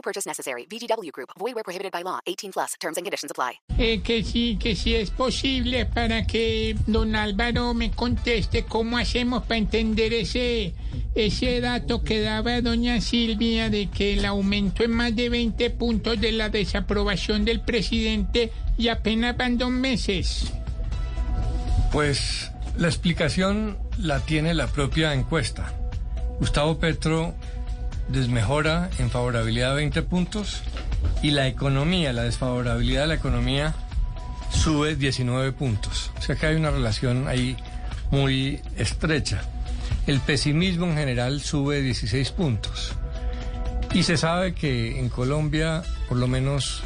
No purchase necessary. VGW Group. Void where prohibited by law. 18 plus. Terms and conditions apply. Eh, que sí, que sí es posible para que don Álvaro me conteste cómo hacemos para entender ese, ese dato que daba doña Silvia de que el aumento es más de 20 puntos de la desaprobación del presidente y apenas van dos meses. Pues la explicación la tiene la propia encuesta. Gustavo Petro desmejora en favorabilidad 20 puntos y la economía, la desfavorabilidad de la economía sube 19 puntos. O sea que hay una relación ahí muy estrecha. El pesimismo en general sube 16 puntos. Y se sabe que en Colombia, por lo menos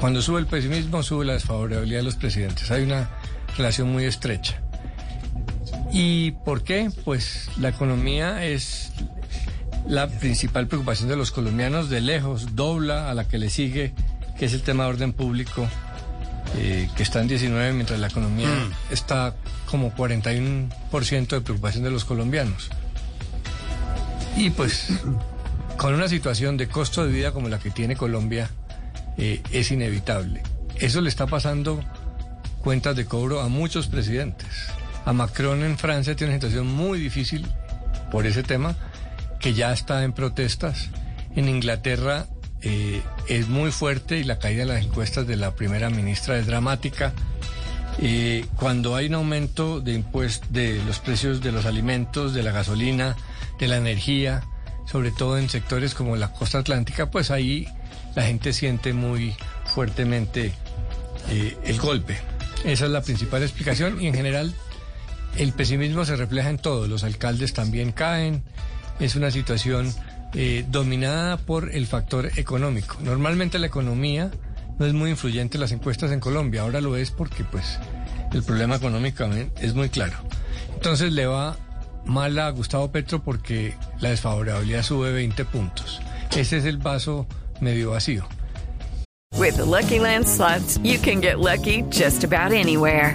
cuando sube el pesimismo, sube la desfavorabilidad de los presidentes. Hay una relación muy estrecha. ¿Y por qué? Pues la economía es la principal preocupación de los colombianos de lejos, dobla a la que le sigue, que es el tema de orden público, eh, que está en 19, mientras la economía está como 41% de preocupación de los colombianos. Y pues, con una situación de costo de vida como la que tiene Colombia, eh, es inevitable. Eso le está pasando cuentas de cobro a muchos presidentes. A Macron en Francia tiene una situación muy difícil por ese tema, que ya está en protestas. En Inglaterra eh, es muy fuerte y la caída de las encuestas de la primera ministra es dramática. Eh, cuando hay un aumento de impuestos de los precios de los alimentos, de la gasolina, de la energía, sobre todo en sectores como la costa atlántica, pues ahí la gente siente muy fuertemente eh, el golpe. Esa es la principal explicación y en general el pesimismo se refleja en todo. Los alcaldes también caen. Es una situación eh, dominada por el factor económico. Normalmente la economía no es muy influyente en las encuestas en Colombia. Ahora lo es porque pues el problema económico es muy claro. Entonces le va mal a Gustavo Petro porque la desfavorabilidad sube 20 puntos. Ese es el vaso medio vacío. With the Lucky Land slots, you can get lucky just about anywhere.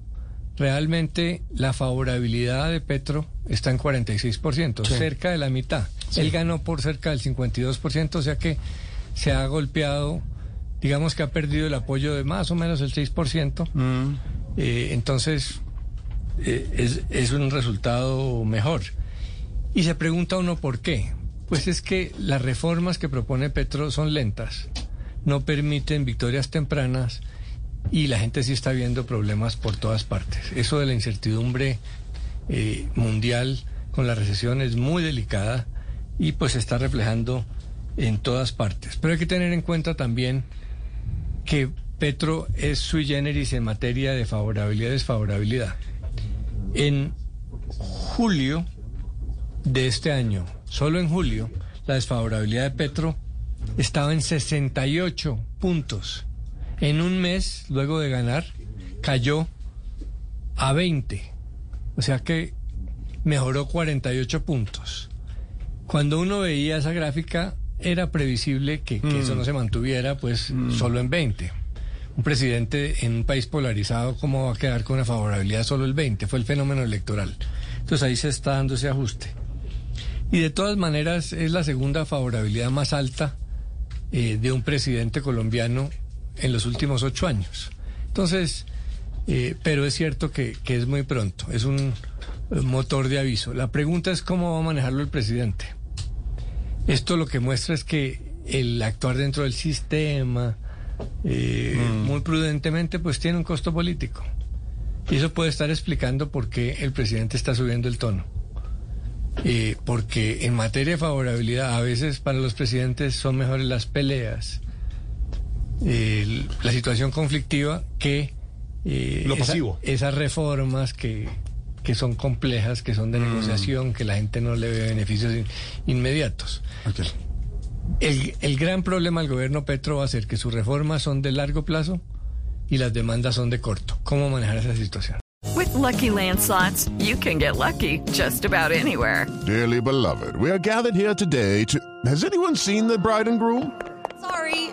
Realmente la favorabilidad de Petro está en 46%, cerca de la mitad. Él ganó por cerca del 52%, o sea que se ha golpeado, digamos que ha perdido el apoyo de más o menos el 6%. Eh, entonces, eh, es, es un resultado mejor. Y se pregunta uno por qué. Pues es que las reformas que propone Petro son lentas, no permiten victorias tempranas y la gente sí está viendo problemas por todas partes. Eso de la incertidumbre eh, mundial con la recesión es muy delicada y pues se está reflejando en todas partes. Pero hay que tener en cuenta también que Petro es sui generis en materia de favorabilidad y desfavorabilidad. En julio de este año, solo en julio, la desfavorabilidad de Petro estaba en 68 puntos. En un mes, luego de ganar, cayó a 20. O sea que mejoró 48 puntos. Cuando uno veía esa gráfica, era previsible que, que eso no se mantuviera, pues, solo en 20. Un presidente en un país polarizado, ¿cómo va a quedar con una favorabilidad solo el 20? Fue el fenómeno electoral. Entonces ahí se está dando ese ajuste. Y de todas maneras es la segunda favorabilidad más alta eh, de un presidente colombiano en los últimos ocho años. Entonces, eh, pero es cierto que, que, es muy pronto, es un motor de aviso. La pregunta es cómo va a manejarlo el presidente. Esto lo que muestra es que el actuar dentro del sistema eh, muy prudentemente, pues tiene un costo político. Y eso puede estar explicando por qué el presidente está subiendo el tono. Eh, porque en materia de favorabilidad, a veces para los presidentes son mejores las peleas, el- la situación conflictiva que eh, Lo esa- pasivo. esas reformas que, que son complejas, que son de negociación, que la gente no le ve beneficios in- inmediatos. Ok. El, el gran problema del gobierno Petro va a ser que sus reformas son de largo plazo y las demandas son de corto. ¿Cómo manejar esa situación? With Lucky Land slots, you can get lucky just about anywhere. Dearly beloved, we are gathered here today to. Has anyone seen the bride and groom?